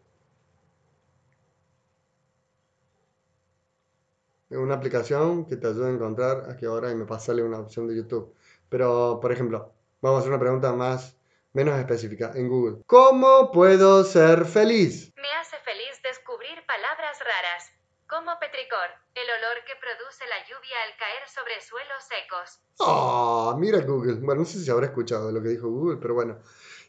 Speaker 1: Una aplicación que te ayuda a encontrar a qué hora y me pasa una opción de YouTube. Pero, por ejemplo, vamos a hacer una pregunta más, menos específica en Google. ¿Cómo puedo ser feliz?
Speaker 2: Me hace feliz descubrir palabras raras, como petricor, el olor que produce la lluvia al caer sobre suelos secos.
Speaker 1: Ah, mira Google. Bueno, no sé si habrá escuchado lo que dijo Google, pero bueno.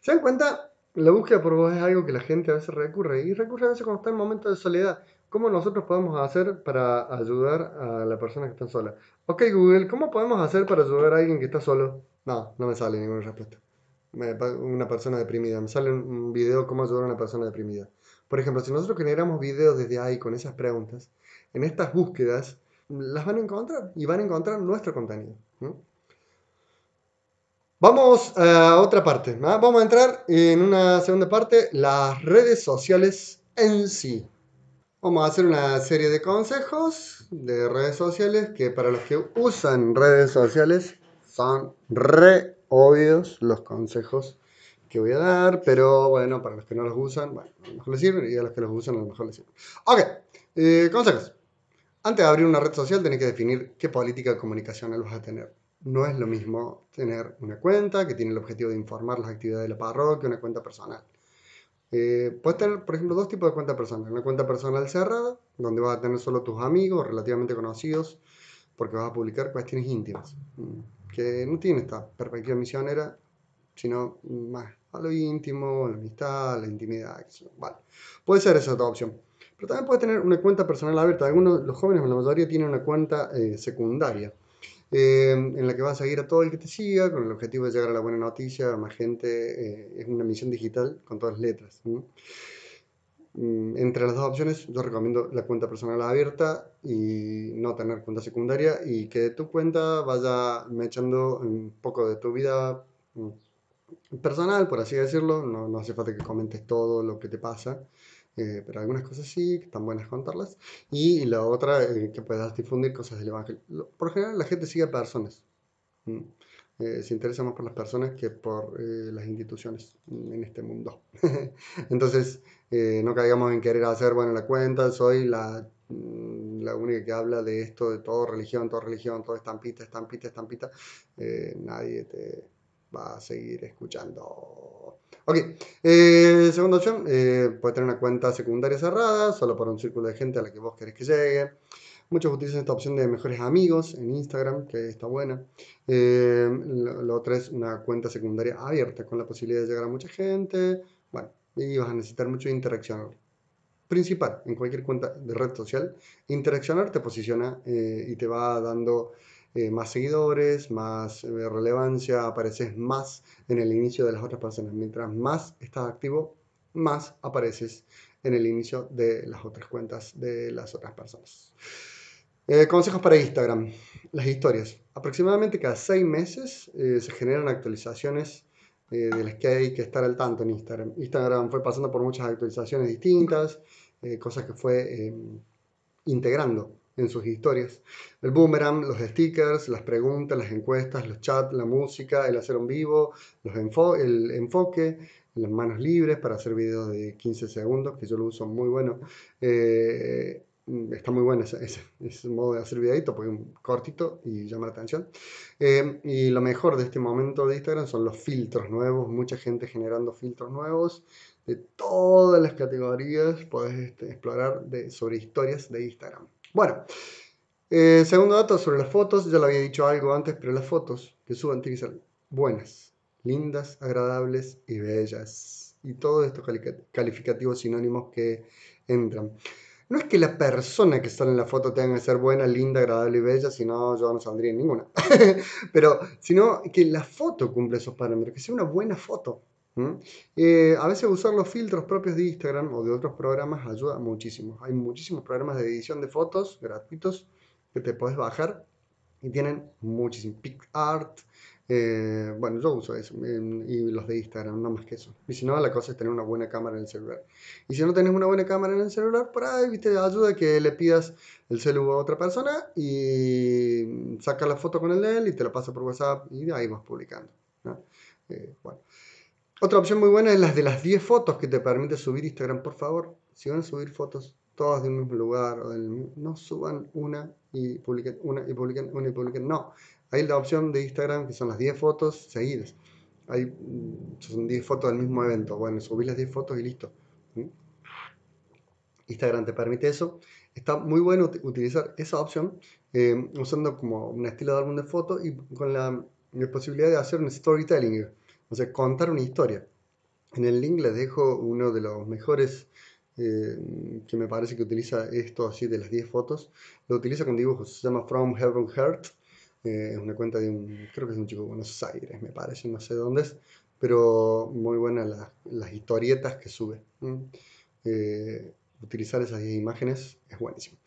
Speaker 1: ¿Se dan cuenta? La búsqueda por voz es algo que la gente a veces recurre y recurre a veces cuando está en momentos de soledad. ¿Cómo nosotros podemos hacer para ayudar a la persona que está sola? Ok, Google, ¿cómo podemos hacer para ayudar a alguien que está solo? No, no me sale ninguna respuesta. una persona deprimida. Me sale un video cómo ayudar a una persona deprimida. Por ejemplo, si nosotros generamos videos desde ahí con esas preguntas, en estas búsquedas las van a encontrar y van a encontrar nuestro contenido. Vamos a otra parte. Vamos a entrar en una segunda parte, las redes sociales en sí. Vamos a hacer una serie de consejos de redes sociales que para los que usan redes sociales son re obvios los consejos que voy a dar, pero bueno, para los que no los usan, bueno, a lo mejor les sirven y a los que los usan a lo mejor les sirven. Ok, eh, consejos. Antes de abrir una red social tenés que definir qué política comunicacional vas a tener. no es lo mismo tener una cuenta que tiene el objetivo de informar las actividades de la parroquia, una cuenta personal. Eh, puedes tener, por ejemplo, dos tipos de cuenta personal. Una cuenta personal cerrada, donde vas a tener solo tus amigos relativamente conocidos, porque vas a publicar cuestiones íntimas, mm, que no tiene esta perspectiva misionera, sino más a lo íntimo, a la amistad, a la intimidad. Vale. Puede ser esa otra opción. Pero también puedes tener una cuenta personal abierta. Algunos, los jóvenes, la mayoría, tienen una cuenta eh, secundaria. Eh, en la que vas a seguir a todo el que te siga con el objetivo de llegar a la buena noticia, a más gente. Eh, es una misión digital con todas las letras. Mm, entre las dos opciones, yo recomiendo la cuenta personal abierta y no tener cuenta secundaria y que tu cuenta vaya echando un poco de tu vida mm, personal, por así decirlo. No, no hace falta que comentes todo lo que te pasa. Eh, pero algunas cosas sí, que están buenas contarlas. Y la otra, eh, que puedas difundir cosas del Evangelio. Por general, la gente sigue a personas. Eh, se interesa más por las personas que por las instituciones en este mundo. <laughs> Entonces, no caigamos en querer hacer, bueno, la cuenta, soy la, mm, la única que habla de esto, de todo religión, todo religión, todo estampita, estampita, estampita. nadie te va a seguir escuchando. Ok, eh, segunda opción, eh, puedes tener una cuenta secundaria cerrada, solo para un círculo de gente a la que vos querés que llegue. Muchos utilizan esta opción de mejores amigos en Instagram, que está buena. Eh, lo, otro es una cuenta secundaria abierta, con la posibilidad de llegar a mucha gente. Bueno, y vas a necesitar mucho interaccionar. Principal, en cualquier cuenta de red social, interaccionar te posiciona eh, y te va dando eh, más seguidores, más eh, relevancia, apareces más en el inicio de las otras personas. Mientras más estás activo, más apareces en el inicio de las otras cuentas de las otras personas. Eh, consejos para Instagram. Las historias. Aproximadamente cada seis meses se generan actualizaciones de las que hay que estar al tanto en Instagram. Instagram fue pasando por muchas actualizaciones distintas, cosas que fue integrando en sus historias. El boomerang, los stickers, las preguntas, las encuestas, los chats, la música, el hacer un vivo, los el enfoque, las manos libres para hacer videos de 15 segundos, que yo lo uso muy bueno. Eh, está muy bueno ese, ese, modo de hacer videito porque es cortito y llama la atención. Eh, y lo mejor de este momento de Instagram son los filtros nuevos, mucha gente generando filtros nuevos de todas las categorías, puedes este, explorar de, sobre historias de Instagram. Bueno, eh, segundo dato sobre las fotos, ya lo había dicho algo antes, pero las fotos que suban tienen que ser buenas, lindas, agradables y bellas. Y todos estos calificativos sinónimos que entran. No es que la persona que sale en la foto tenga que ser buena, linda, agradable y bella, si no yo no saldría en ninguna. <laughs> Pero, sino que la foto cumple esos parámetros, que sea una buena foto. Eh, a veces usar los filtros propios de Instagram o de otros programas ayuda muchísimo. Hay muchísimos programas de edición de fotos gratuitos que te puedes bajar y tienen muchísimo PicArt. Eh, bueno, yo uso eso y los de Instagram, no más que eso. Y si no, la cosa es tener una buena cámara en el celular. Y si no tenés una buena cámara en el celular, por ahí, viste, ayuda que le pidas el celular a otra persona y saca la foto con el de él y te la pasa por WhatsApp y ahí vas publicando. Eh, bueno. Otra opción muy buena es las de las 10 fotos que te permite subir Instagram. Por favor, si van a subir fotos todas del mismo lugar, no suban una y publiquen una y publiquen una y publiquen. No, hay la opción de Instagram que son las 10 fotos seguidas. Hay, mm, son 10 fotos del mismo evento. Bueno, subís las 10 fotos y listo. Instagram te permite eso. Está muy bueno utilizar esa opción eh, usando como un estilo de álbum de fotos y con la posibilidad de hacer un storytelling o sea, contar una historia. En el link les dejo uno de los mejores eh, que me parece que utiliza esto así de las 10 fotos. Lo utiliza con dibujos, se llama From Heaven Heart. Eh, es una cuenta de un, creo que es un chico de Buenos Aires, me parece, no sé dónde es, pero muy buenas las historietas que sube. Eh, utilizar esas 10 imágenes es buenísimo.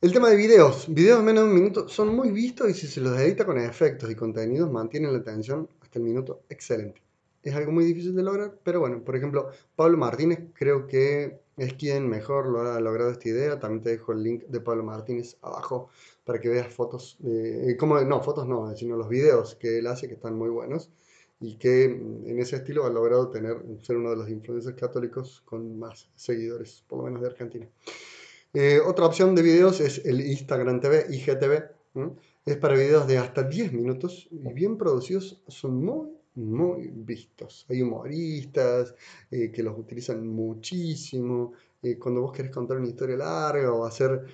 Speaker 1: El tema de videos. Videos menos de un minuto son muy vistos y si se los edita con efectos y contenidos mantienen la atención el minuto, excelente. Es algo muy difícil de lograr, pero bueno, por ejemplo, Pablo Martínez creo que es quien mejor lo ha logrado esta idea. También te dejo el link de Pablo Martínez abajo para que veas fotos, eh, como, no, fotos no, sino los videos que él hace que están muy buenos y que mm, en ese estilo ha logrado tener, ser uno de los influencers católicos con más seguidores, por lo menos de Argentina. Eh, otra opción de videos es el Instagram TV, IGTV. Es para videos de hasta 10 minutos y bien producidos, son muy, muy vistos. Hay humoristas eh, que los utilizan muchísimo. Eh, cuando vos querés contar una historia larga o hacer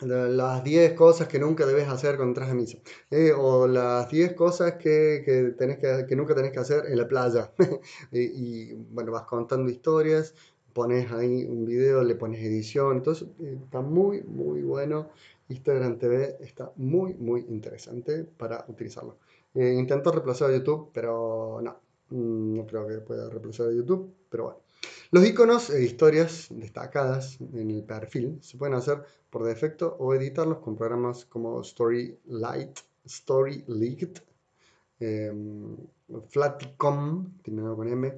Speaker 1: las 10 cosas que nunca debes hacer cuando entras a misa. Eh, o las 10 cosas que, que, tenés que, que, nunca tenés que hacer en la playa. <laughs> y, bueno, vas contando historias, pones ahí un video, le pones edición. Entonces está muy, muy bueno. Instagram TV está muy, muy interesante para utilizarlo. Eh, intento reemplazar a YouTube, pero no, mm, no creo que pueda reemplazar a YouTube, pero bueno. Los iconos e historias destacadas en el perfil se pueden hacer por defecto o editarlos con programas como Storylight, Storylight, eh, Flaticom, terminado con M,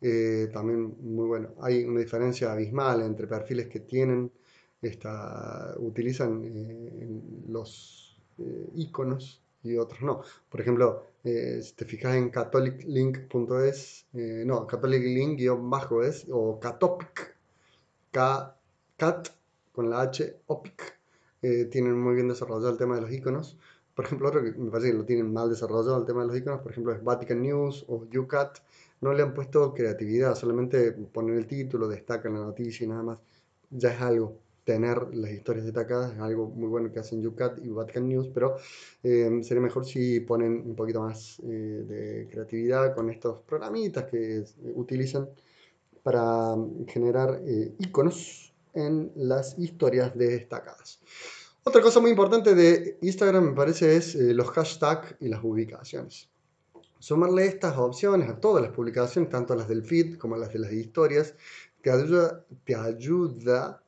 Speaker 1: eh, también muy bueno. Hay una diferencia abismal entre perfiles que tienen, esta, utilizan eh, los eh, iconos y otros no. Por ejemplo, eh, si te fijas en catholiclink.es, eh, no, catholiclink-es o catopic, cat con la H, opic, eh, tienen muy bien desarrollado el tema de los iconos. Por ejemplo, otro que me parece que lo tienen mal desarrollado el tema de los iconos, por ejemplo, es Vatican News o UCAT. No le han puesto creatividad, solamente ponen el título, destacan la noticia y nada más. Ya es algo tener las historias destacadas, es algo muy bueno que hacen UCAT y Vatican News, pero eh, sería mejor si ponen un poquito más eh, de creatividad con estos programitas que eh, utilizan para generar iconos en las historias destacadas. Otra cosa muy importante de Instagram me parece es los hashtags y las ubicaciones. Sumarle estas opciones a todas las publicaciones, tanto las del feed como las de las historias, te ayuda, te ayuda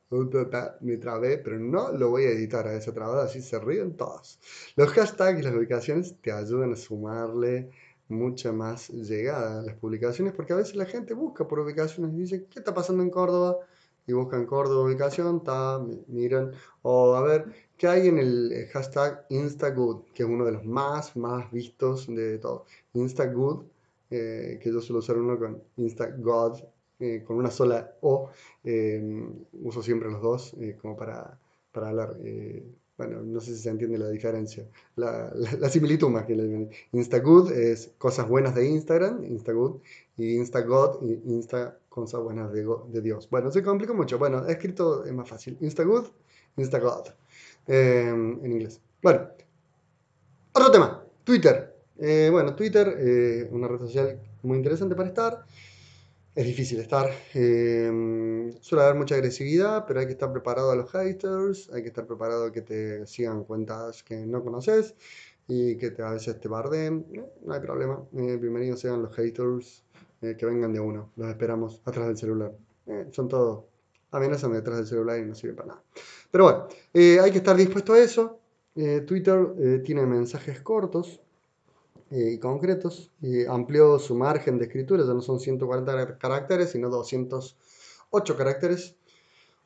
Speaker 1: me trabé, pero no lo voy a editar a esa trabada, así se ríen todos. Los hashtags y las ubicaciones te ayudan a sumarle mucha más llegada a las publicaciones, porque a veces la gente busca por ubicaciones y dice, ¿qué está pasando en Córdoba? Y buscan Córdoba ubicación, ta, miran, o a ver, ¿qué hay en el hashtag Instagood? Que es uno de los más, más vistos de todo. Instagood, eh, que yo suelo usar uno con Instagod, eh, con una sola O. Eh, uso siempre los dos eh, como para, para hablar. bueno, no sé si se entiende la diferencia. La, la, similitud más que la Instagood es cosas buenas de Instagram, Instagood, y Instagod, Insta cosas buenas de, de, Dios. Bueno, se complica mucho. Bueno, escrito es más fácil. Instagood, Instagod, en inglés. Bueno, otro tema, Twitter. bueno, Twitter, una red social muy interesante para estar es difícil estar. Eh, suele haber mucha agresividad, pero hay que estar preparado a los haters, hay que estar preparado a que te sigan cuentas que no conoces y que a veces te barden. Eh, no hay problema. Eh, bienvenidos sean los haters que vengan de uno. Los esperamos atrás del celular. son todos amenazan detrás del celular y no sirven para nada. Pero bueno, hay que estar dispuesto a eso. Twitter tiene mensajes cortos, eh, y concretos. Y amplió su margen de escritura, ya no son 140 caracteres, sino 208 caracteres.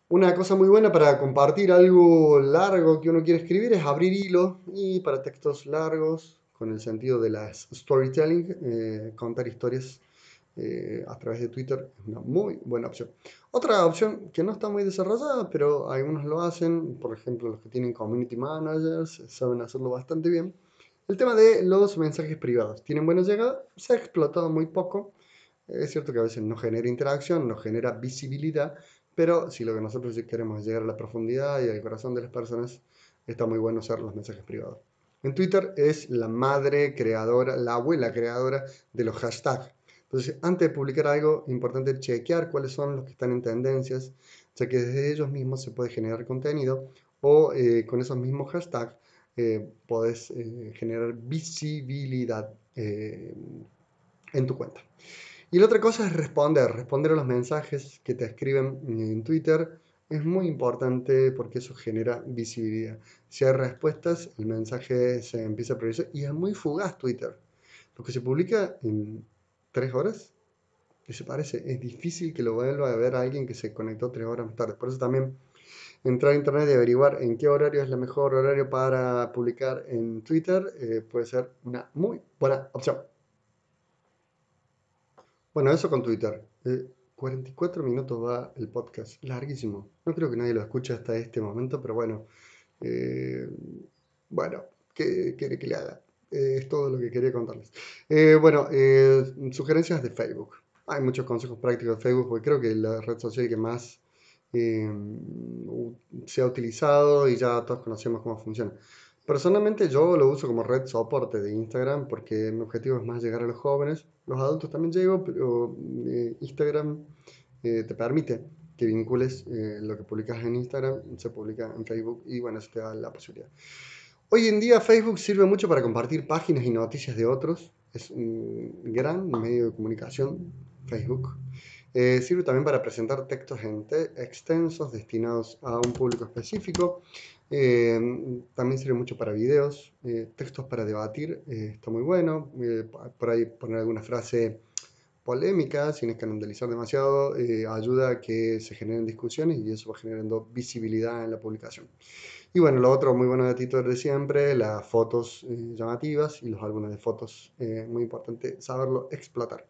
Speaker 1: Una cosa muy buena para compartir algo largo que uno quiere escribir es abrir hilo y para textos largos, con el sentido de las storytelling, eh, contar historias eh, a través de Twitter es una muy buena opción. Otra opción que no está muy desarrollada, pero algunos lo hacen, por ejemplo los que tienen community managers, saben hacerlo bastante bien, el tema de los mensajes privados. Tienen buena llegada, se ha explotado muy poco. Es cierto que a veces no genera interacción, no genera visibilidad, pero si lo que nosotros queremos es llegar a la profundidad y al corazón de las personas, está muy bueno usar los mensajes privados. En Twitter es la madre creadora, la abuela creadora de los hashtags. Entonces, antes de publicar algo, importante chequear cuáles son los que están en tendencias, ya que desde ellos mismos se puede generar contenido o eh, con esos mismos hashtags eh, podés eh, generar visibilidad eh, en tu cuenta. Y la otra cosa es responder, responder a los mensajes que te escriben en Twitter. Es muy importante porque eso genera visibilidad. Si hay respuestas, el mensaje se empieza a priorizar y es muy fugaz Twitter. Lo que se publica en tres horas, que se parece, es difícil que lo vuelva a ver alguien que se conectó tres horas más tarde. Por eso también entrar a internet y averiguar en qué horario es el mejor horario para publicar en Twitter eh, puede ser una muy buena opción. Bueno, eso con Twitter. 44 eh, minutos va el podcast, larguísimo. No creo que nadie lo escuche hasta este momento, pero bueno. Eh, bueno, ¿Qué quiere que le haga? Es todo lo que quería contarles. Bueno, sugerencias de Facebook. Hay muchos consejos prácticos de Facebook porque creo que la red social que más se ha utilizado y ya todos conocemos cómo funciona. Personalmente yo lo uso como red soporte de Instagram porque mi objetivo es más llegar a los jóvenes. Los adultos también llego, pero Instagram te permite que vincules lo que publicas en Instagram, se publica en Facebook y bueno, eso te da la posibilidad. Hoy en día Facebook sirve mucho para compartir páginas y noticias de otros. Es un gran medio de comunicación, Facebook. Eh, sirve también para presentar textos extensos destinados a un público específico. Eh, también sirve mucho para videos, eh, textos para debatir, está muy bueno. por ahí poner alguna frase polémica, sin escandalizar demasiado, ayuda a que se generen discusiones y eso va generando visibilidad en la publicación. Y bueno, lo otro muy bueno de Tito de siempre, las fotos llamativas y los álbumes de fotos, muy importante saberlo explotar.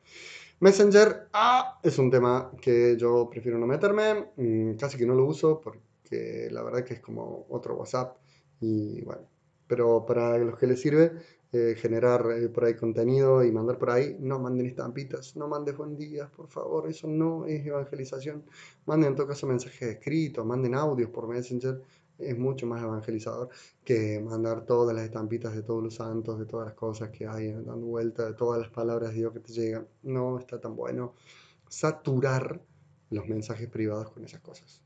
Speaker 1: Messenger ah, es un tema que yo prefiero no meterme, mm, casi que no lo uso porque la verdad que es como otro WhatsApp y bueno, pero para los que les sirve eh, generar por ahí contenido y mandar por ahí, no manden estampitas, no manden buen por favor, eso no es evangelización. Manden en todo caso mensajes escritos, manden audios por Messenger, es mucho más evangelizador que mandar todas las estampitas de todos los santos, de todas las cosas que hay dando vuelta, de todas las palabras de Dios que te llegan. No está tan bueno saturar los mensajes privados con esas cosas.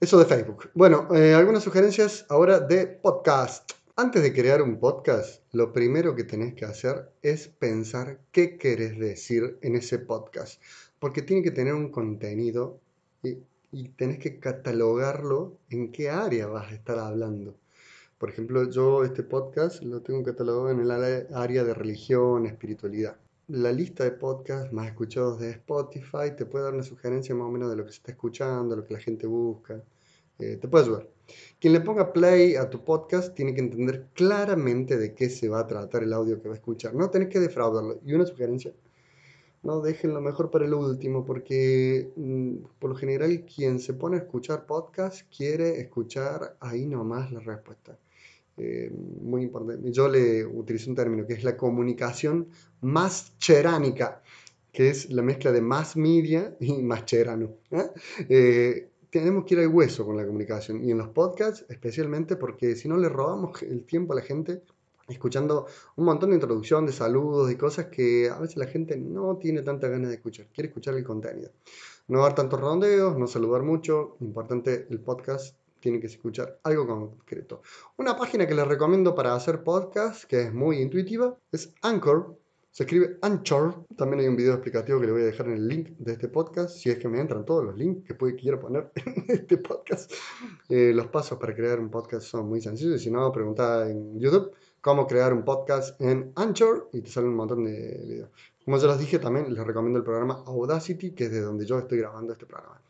Speaker 1: Eso de Facebook. Bueno, eh, algunas sugerencias ahora de podcast. Antes de crear un podcast, lo primero que tenés que hacer es pensar qué querés decir en ese podcast, porque tiene que tener un contenido y tenés que catalogarlo en qué área vas a estar hablando. Por ejemplo, yo este podcast lo tengo catalogado en el área de religión, espiritualidad. La lista de podcasts más escuchados de Spotify te puede dar una sugerencia más o menos de lo que se está escuchando, lo que la gente busca. Eh, te puede ayudar. Quien le ponga play a tu podcast tiene que entender claramente de qué se va a tratar el audio que va a escuchar. No tenés que defraudarlo. Y una sugerencia no dejen lo mejor para el último, porque mm, por lo general quien se pone a escuchar podcast quiere escuchar ahí nomás la respuesta. Eh, muy importante. Yo le utilizo un término que es la comunicación más cheránica, que es la mezcla de más media y más cherano. ¿eh? Eh, tenemos que ir al hueso con la comunicación y en los podcasts especialmente porque si no le robamos el tiempo a la gente escuchando un montón de introducción, de saludos y cosas que a veces la gente no tiene tanta ganas de escuchar, quiere escuchar el contenido. No dar tantos redondeos, no saludar mucho, importante el podcast tiene que escuchar algo concreto. Una página que les recomiendo para hacer podcast, que es muy intuitiva, es Anchor. Se escribe Anchor. También hay un video explicativo que le voy a dejar en el link de este podcast, si es que me entran todos los links que puede, quiero poner <laughs> en este podcast. Eh, los pasos para crear un podcast son muy sencillos. Si no, pregunta en YouTube cómo crear un podcast en Anchor y te salen un montón de videos. Como ya les dije, también les recomiendo el programa Audacity, que es de donde yo estoy grabando este programa.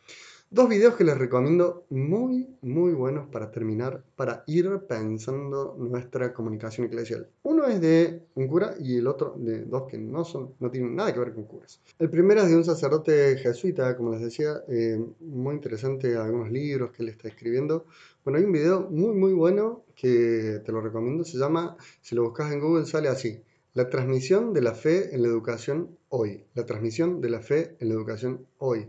Speaker 1: Dos videos que les recomiendo muy, muy buenos para terminar, para ir pensando nuestra comunicación eclesial. Uno es de un cura y el otro de dos que no, son, no tienen nada que ver con curas. El primero es de un sacerdote jesuita, como les decía, eh, muy interesante, algunos libros que él está escribiendo. Bueno, hay un video muy, muy bueno que te lo recomiendo, se llama, si lo buscas en Google sale así, la transmisión de la fe en la educación hoy. La transmisión de la fe en la educación hoy.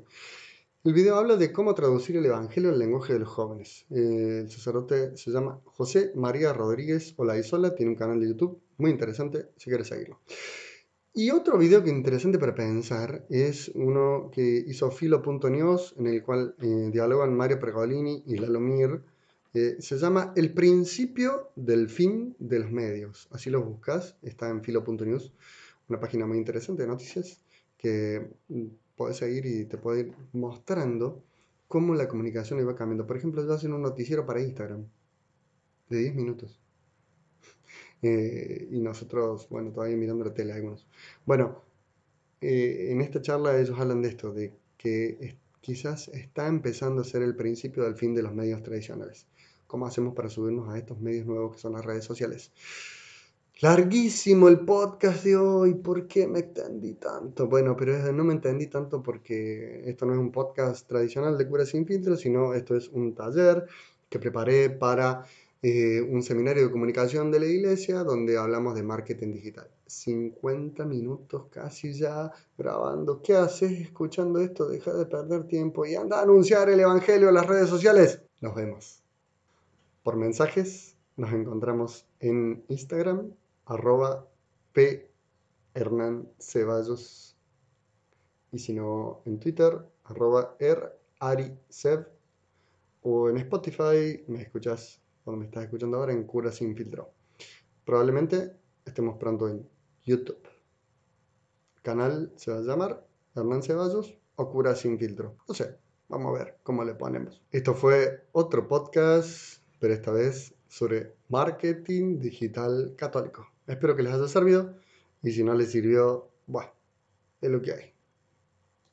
Speaker 1: El video habla de cómo traducir el Evangelio al lenguaje de los jóvenes. Eh, el sacerdote se llama José María Rodríguez Olaizola, tiene un canal de YouTube muy interesante si quieres seguirlo. Y otro video que interesante para pensar es uno que hizo Filo.news, en el cual eh, dialogan Mario Pergolini y Lalomir. Eh, se llama El principio del fin de los medios. Así lo buscas, está en Filo.news, una página muy interesante de noticias que puedes seguir y te puede ir mostrando cómo la comunicación iba cambiando. Por ejemplo, yo hacen un noticiero para Instagram de 10 minutos. <laughs> Eh, y nosotros, bueno, todavía mirando la tele algunos. Bueno, eh, en esta charla ellos hablan de esto, de que quizás está empezando a ser el principio del fin de los medios tradicionales. ¿Cómo hacemos para subirnos a estos medios nuevos que son las redes sociales? Larguísimo el podcast de hoy, ¿por qué me extendí tanto? Bueno, pero no me entendí tanto porque esto no es un podcast tradicional de cura sin filtro, sino esto es un taller que preparé para eh, un seminario de comunicación de la iglesia donde hablamos de marketing digital. 50 minutos casi ya grabando. ¿Qué haces escuchando esto? Deja de perder tiempo y anda a anunciar el Evangelio en las redes sociales. Nos vemos. Por mensajes nos encontramos en Instagram, arroba P. Hernán Ceballos. Y si no, en Twitter, arroba R. Ari O en Spotify me escuchas donde me estás escuchando ahora, en Cura Sin Filtro. Probablemente estemos pronto en YouTube. Canal se va a llamar Hernán Ceballos o Cura Sin Filtro. No sé, vamos a ver cómo le ponemos. Esto fue otro podcast, pero esta vez sobre marketing digital católico. Espero que les haya servido y si no les sirvió, bueno, es lo que hay.